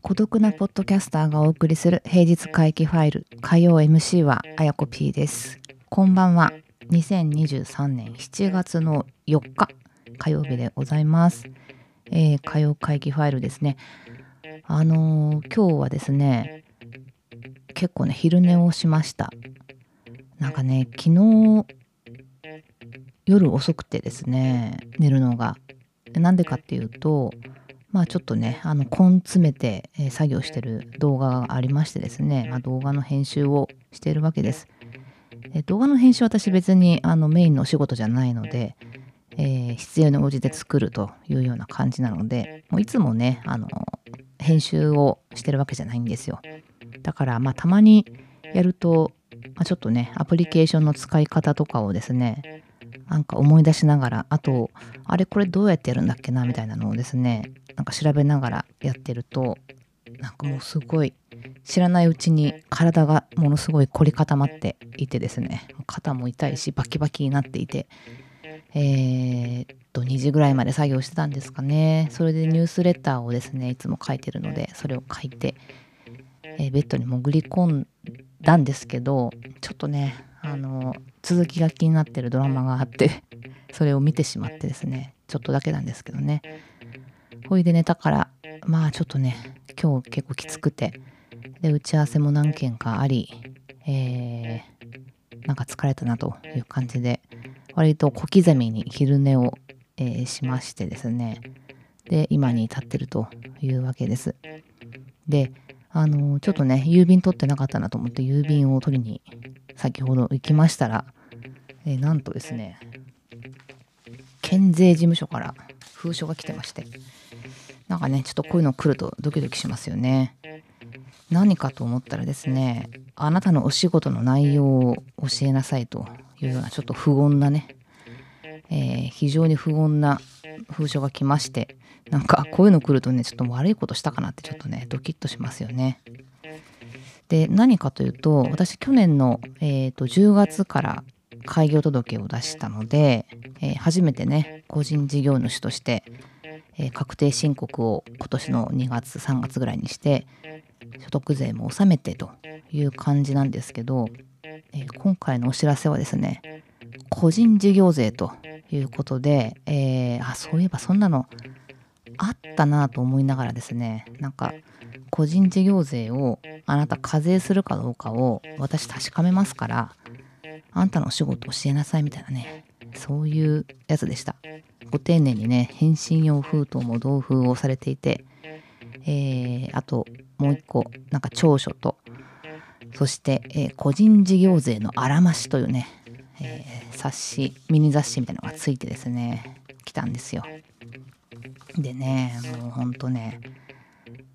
孤独なポッドキャスターがお送りする平日回帰ファイル火曜 MC はあやこ P です。こんばんは。2023年7月の4日火曜日でございます、えー、火曜会議ファイルですね。あのー、今日はですね結構ね昼寝をしました。なんかね昨日夜遅くてですね寝るのがなんでかっていうとまあちょっとねあの根詰めて、作業してる動画がありましてですね、まあ、動画の編集をしているわけです。え動画の編集は私別にあのメインのお仕事じゃないので、えー、必要に応じて作るというような感じなのでもういつもねあの編集をしてるわけじゃないんですよ。だからまあたまにやると、ま、ちょっとねアプリケーションの使い方とかをですねなんか思い出しながらあとあれこれどうやってやるんだっけなみたいなのをですねなんか調べながらやってるとなんかもうすごい知らないうちに体がものすごい凝り固まっていてですね肩も痛いしバキバキになっていてえー、っと2時ぐらいまで作業してたんですかね。それでニュースレターをですねいつも書いてるのでそれを書いて、えー、ベッドに潜り込んでだんですけどちょっとねあの続きが気になってるドラマがあって それを見てしまってですねちょっとだけなんですけどね。ほいで寝たからまあちょっとね今日結構きつくてで打ち合わせも何件かありえー、なんか疲れたなという感じで割と小刻みに昼寝を、えー、しましてですね。で今に至ってるというわけです。であのちょっとね郵便取ってなかったなと思って郵便を取りに先ほど行きましたら、えー、なんとですね県税事務所から封書が来てましてなんかねちょっとこういうの来るとドキドキしますよね。何かと思ったらですねあなたのお仕事の内容を教えなさいというようなちょっと不穏なね、えー、非常に不穏な封書が来ましてなんかこういうの来るとねちょっと悪いことしたかなってちょっとねドキッとしますよね。で何かというと私去年の、えーと、10月から開業届を出したので、えー、初めてね個人事業主として、えー、確定申告を今年の2月3月ぐらいにして所得税も納めてという感じなんですけどえー、今回のお知らせはですね個人事業税ということで、えー、あそういえばそんなのあったなと思いながらですねなんか個人事業税をあなた課税するかどうかを私確かめますからあんたのお仕事教えなさいみたいなねそういうやつでした。ご丁寧にね返信用封筒も同封をされていてえー、あともう一個なんか長所とそして、えー、個人事業税のあらましというね、えー、冊子ミニ雑誌みたいなのがついてですね来たんですよ。でねもうほんとね。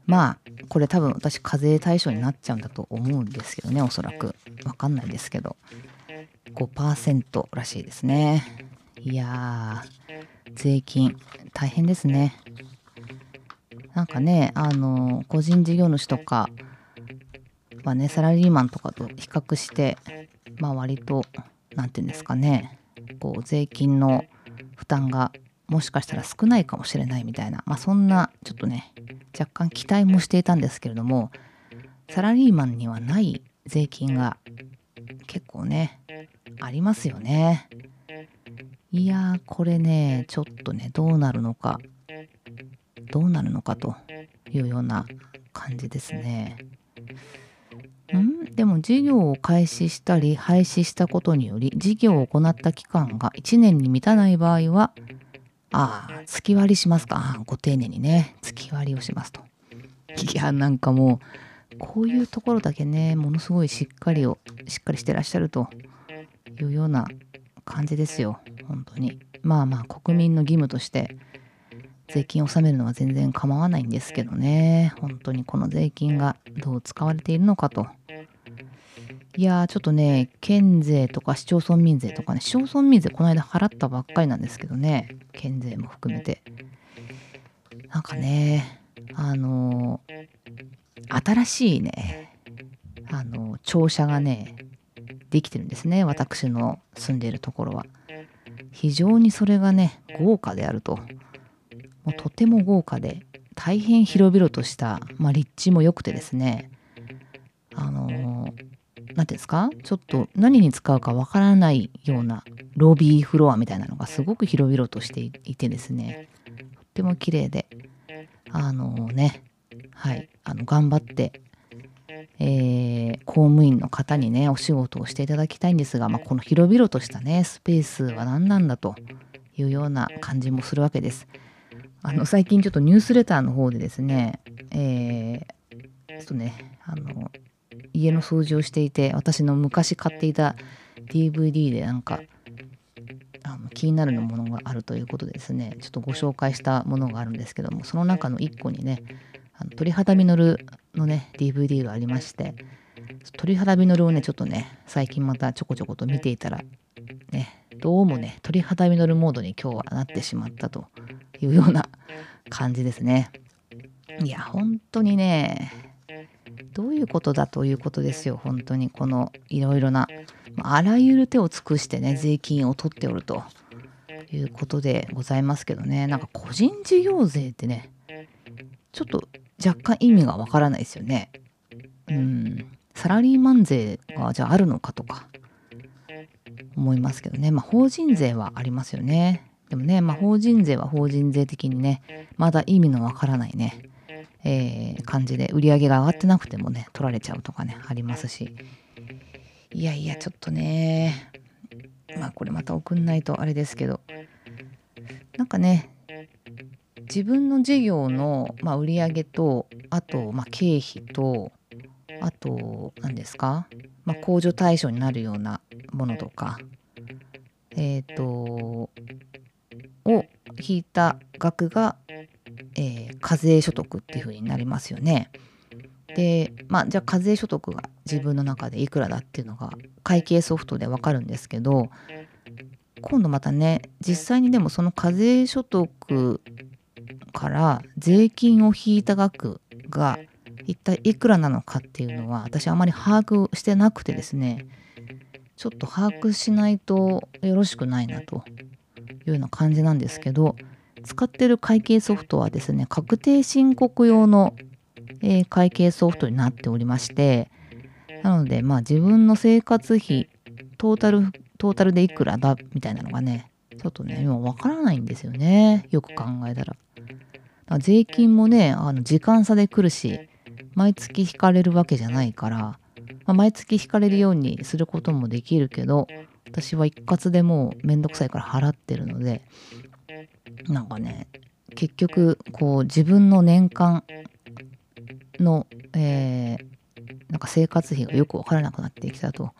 まあこれ多分私課税対象になっちゃうんだと思うんですけどねおそらく。わかんないですけど。5%らしいですね。いやー税金大変ですね。なんかねあの個人事業主とかはねサラリーマンとかと比較してまあ割と何て言うんですかねこう税金の負担がもしかしたら少ないかもしれないみたいな、まあ、そんなちょっとね若干期待もしていたんですけれどもサラリーマンにはない税金が結構ねありますよねいやーこれねちょっとねどうなるのかどうなるのかというような感じですね。ん？でも事業を開始したり廃止したことにより事業を行った期間が1年に満たない場合はああ月割りしますか。ご丁寧にね月割りをしますと。いやなんかもうこういうところだけねものすごいしっかりをしっかりしてらっしゃるというような感じですよ。本当に。まあまあ国民の義務として税金を納めるのは全然構わないんですけどね。本当にこの税金がどう使われているのかと。いやちょっとね県税とか市町村民税とかね市町村民税この間払ったばっかりなんですけどね県税も含めて。なんかねあの、新しいねあの庁舎がねできてるんですね私の住んでいるところは。非常にそれがね豪華であると。もうとても豪華で大変広々とした、まあ、立地も良くてですね。て言うんですか？ちょっと何に使うかわからないようなロビーフロアみたいなのがすごく広々としていてですね。とっても綺麗で。あのねはい。あの頑張ってえー、公務員の方にねお仕事をしていただきたいんですが、まあ、この広々としたねスペースは何なんだというような感じもするわけです。あの最近ちょっとニュースレターの方でですね、えー、ちょっとねあの家の掃除をしていて私の昔買っていた DVD でなんかあの気になるのものがあるということでですねちょっとご紹介したものがあるんですけどもその中の1個にねあの鳥肌実のね DVD がありまして鳥肌実をねちょっとね最近またちょこちょこと見ていたらねどうもね鳥肌実モードに今日はなってしまったというような感じですね。いや本当にねどういうことだということですよ本当に。このいろいろなあらゆる手を尽くしてね税金を取っておるということでございますけどね。なんか個人事業税ってねちょっと若干意味がわからないですよね。うん、サラリーマン税がじゃああるのかとか思いますけどね、まあ、法人税はありますよね。でもね、まあ、法人税は法人税的にね、まだ意味のわからないね、えー、感じで売り上げが上がってなくてもね、取られちゃうとかね、ありますし。いやいや、ちょっとね、まあこれまた送んないとあれですけど、なんかね、自分の事業の、まあ、売上とあと、まあ、経費とあと何ですか、まあ、控除対象になるようなものとかえっ、ー、とを引いた額が、課税所得っていうふうになりますよね。でまあじゃあ課税所得が自分の中でいくらだっていうのが会計ソフトでわかるんですけど今度またね実際にでもその課税所得から税金を引いた額が一体いくらなのかっていうのは私あまり把握してなくてですねちょっと把握しないとよろしくないなというような感じなんですけど使ってる会計ソフトはですね確定申告用の、会計ソフトになっておりましてなのでまあ自分の生活費トータルトータルでいくらだみたいなのがねちょっとね今わからないんですよねよく考えたら。税金もねあの時間差で来るし毎月引かれるわけじゃないから、まあ、毎月引かれるようにすることもできるけど私は一括でもうめんどくさいから払ってるのでなんかね結局こう自分の年間の、えー、なんか生活費がよく分からなくなってきたと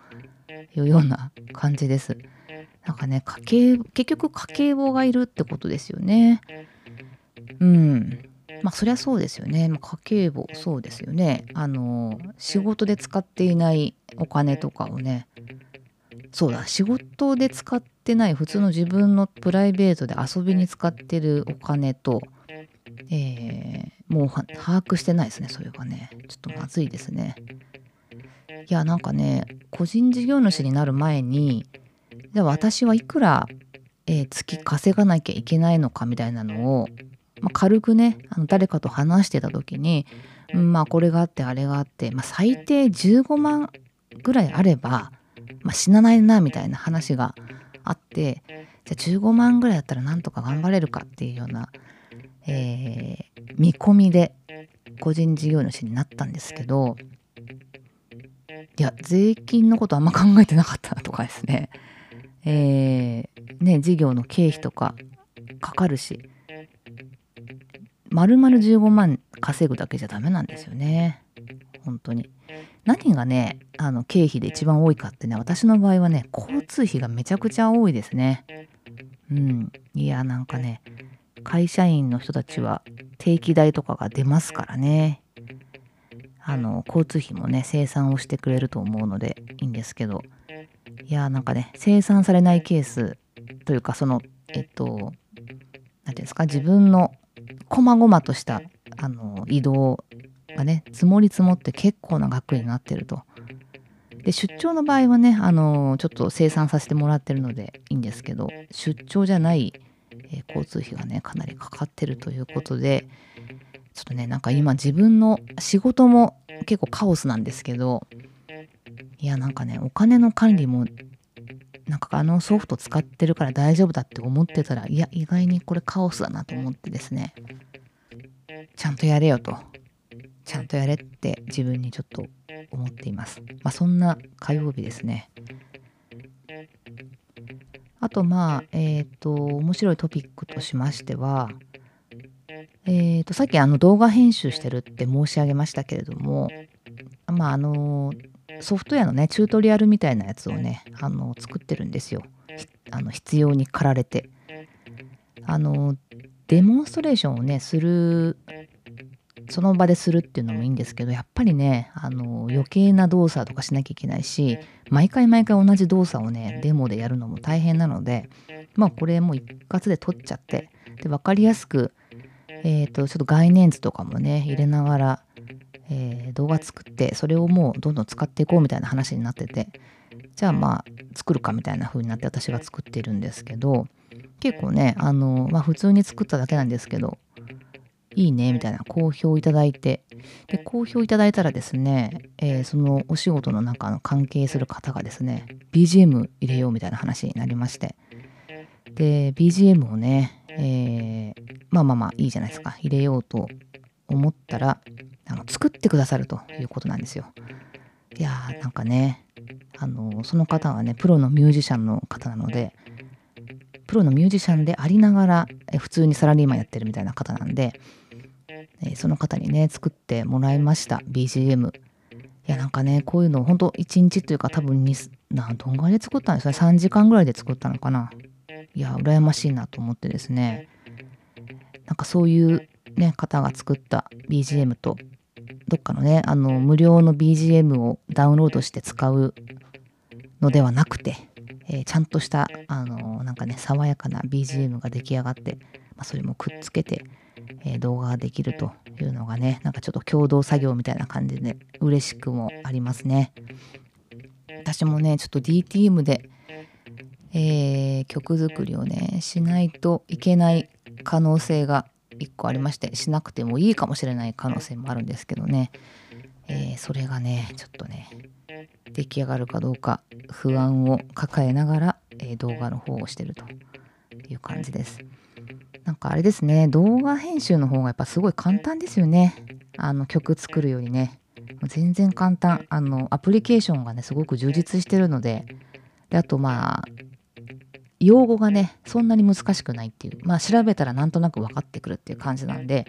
いうような感じです。なんかね家計結局家計簿がいるってことですよね。うん。まあそりゃそうですよね。まあ、家計簿そうですよね。あの仕事で使っていないお金とかをねそうだ仕事で使ってない普通の自分のプライベートで遊びに使ってるお金と、えー、もう把握してないですねそれがねちょっとまずいですね。いやなんかね個人事業主になる前にじゃあ私はいくら、えー、月稼がなきゃいけないのかみたいなのをまあ、軽くねあの誰かと話してた時に、うん、まあこれがあってあれがあって、まあ、最低15万ぐらいあれば、まあ、死なないなみたいな話があってじゃあ15万ぐらいだったらなんとか頑張れるかっていうような、えー、見込みで個人事業主になったんですけどいや税金のことあんま考えてなかったとかですねえー、ね事業の経費とかかかるし丸々15万稼ぐだけじゃダメなんですよね。本当に。何がね、あの経費で一番多いかってね、私の場合はね、交通費がめちゃくちゃ多いですね。うん。いや、なんかね、会社員の人たちは定期代とかが出ますからね。あの、交通費もね、生産をしてくれると思うのでいいんですけど、いや、なんかね、生産されないケースというか、その、えっと、何て言うんですか、自分のこまごまとしたあの移動がね積もり積もって結構な額になってると。で出張の場合はねあのちょっと生産させてもらってるのでいいんですけど出張じゃない、えー、交通費がねかなりかかってるということでちょっとねなんか今自分の仕事も結構カオスなんですけどいやなんかねお金の管理もなんかあのソフト使ってるから大丈夫だって思ってたらいや意外にこれカオスだなと思ってですねちゃんとやれよとちゃんとやれって自分にちょっと思っています。まあ、そんな火曜日ですね。あとまあえっ、ー、と面白いトピックとしましてはえーと、さっきあの動画編集してるって申し上げましたけれどもまああのソフトウェアのねチュートリアルみたいなやつをねあの作ってるんですよあの必要に駆られてあのデモンストレーションをねするその場でするっていうのもいいんですけどやっぱりねあの余計な動作とかしなきゃいけないし毎回毎回同じ動作をねデモでやるのも大変なのでまあこれもう一括で撮っちゃってで分かりやすくえっ、ー、とちょっと概念図とかもね入れながら、えー、動画作ってそれをもうどんどん使っていこうみたいな話になっててじゃあまあ作るかみたいな風になって私が作っているんですけど結構ねあのまあ普通に作っただけなんですけどいいねみたいな好評いただいて。で好評いただいたらですね、えー、そのお仕事の中の関係する方がですね BGM 入れようみたいな話になりまして。で BGM をね、えー、まあまあまあいいじゃないですか。入れようと思ったらあの作ってくださるということなんですよ。いやーなんかねあのその方はねプロのミュージシャンの方なのでプロのミュージシャンでありながら普通にサラリーマンやってるみたいな方なんでえ、その方にね作ってもらいました BGM いやなんかねこういうのほんと1日というか多分になどんぐらいで作ったんですか？3時間ぐらいで作ったのかな？いや羨ましいなと思ってですね。なんかそういうね方が作った BGM とどっかのねあの無料の BGM をダウンロードして使うのではなくて、えー、ちゃんとしたあのなんかね爽やかな BGM が出来上がって、まあ、それもくっつけてえー、動画ができるというのがねなんかちょっと共同作業みたいな感じで嬉しくもありますね。私もねちょっと DTM で、えー、曲作りをねしないといけない可能性が1個ありましてしなくてもいいかもしれない可能性もあるんですけどね、えー、それがねちょっとね出来上がるかどうか不安を抱えながら、えー、動画の方をしてるという感じです。なんかあれですね動画編集の方がやっぱすごい簡単ですよね。あの曲作るよりね。全然簡単。あのアプリケーションがねすごく充実してるので。であとまあ用語がねそんなに難しくないっていう。まあ調べたらなんとなく分かってくるっていう感じなんで。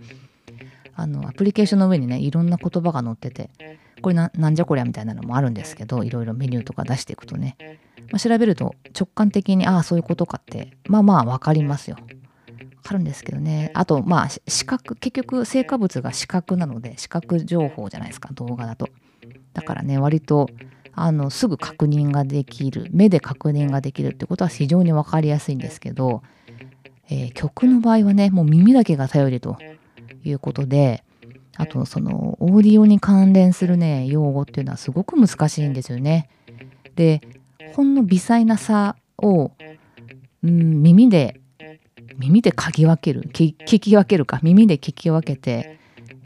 あのアプリケーションの上にねいろんな言葉が載っててこれなんじゃこりゃみたいなのもあるんですけどいろいろメニューとか出していくとね、まあ、調べると直感的にああそういうことかってまあまあ分かりますよ。かるんですけどね。あとまあ視覚結局成果物が視覚なので視覚情報じゃないですか動画だと。だからね割とあのすぐ確認ができる目で確認ができるってことは非常に分かりやすいんですけど、えー、曲の場合はねもう耳だけが頼りということであとそのオーディオに関連するね用語っていうのはすごく難しいんですよね。でほんの微細な差を、うん、耳で耳で嗅ぎ分ける聞き分けるか耳で聞き分けて、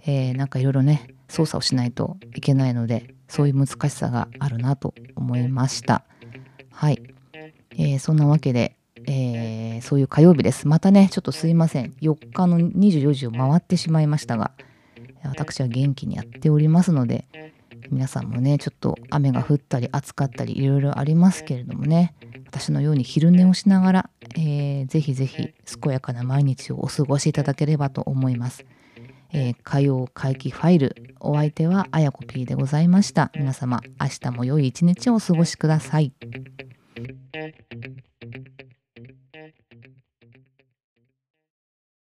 えー、なんかいろいろね操作をしないといけないのでそういう難しさがあるなと思いましたはい、えー、そんなわけで、えー、そういう火曜日ですまたねちょっとすいません4日の24時を回ってしまいましたが私は元気にやっておりますので皆さんもねちょっと雨が降ったり暑かったりいろいろありますけれどもね私のように昼寝をしながら、えー、ぜひぜひ健やかな毎日をお過ごしいただければと思います。えー、火曜会期ファイルお相手はあやこ P でございました。皆様明日も良い一日をお過ごしください。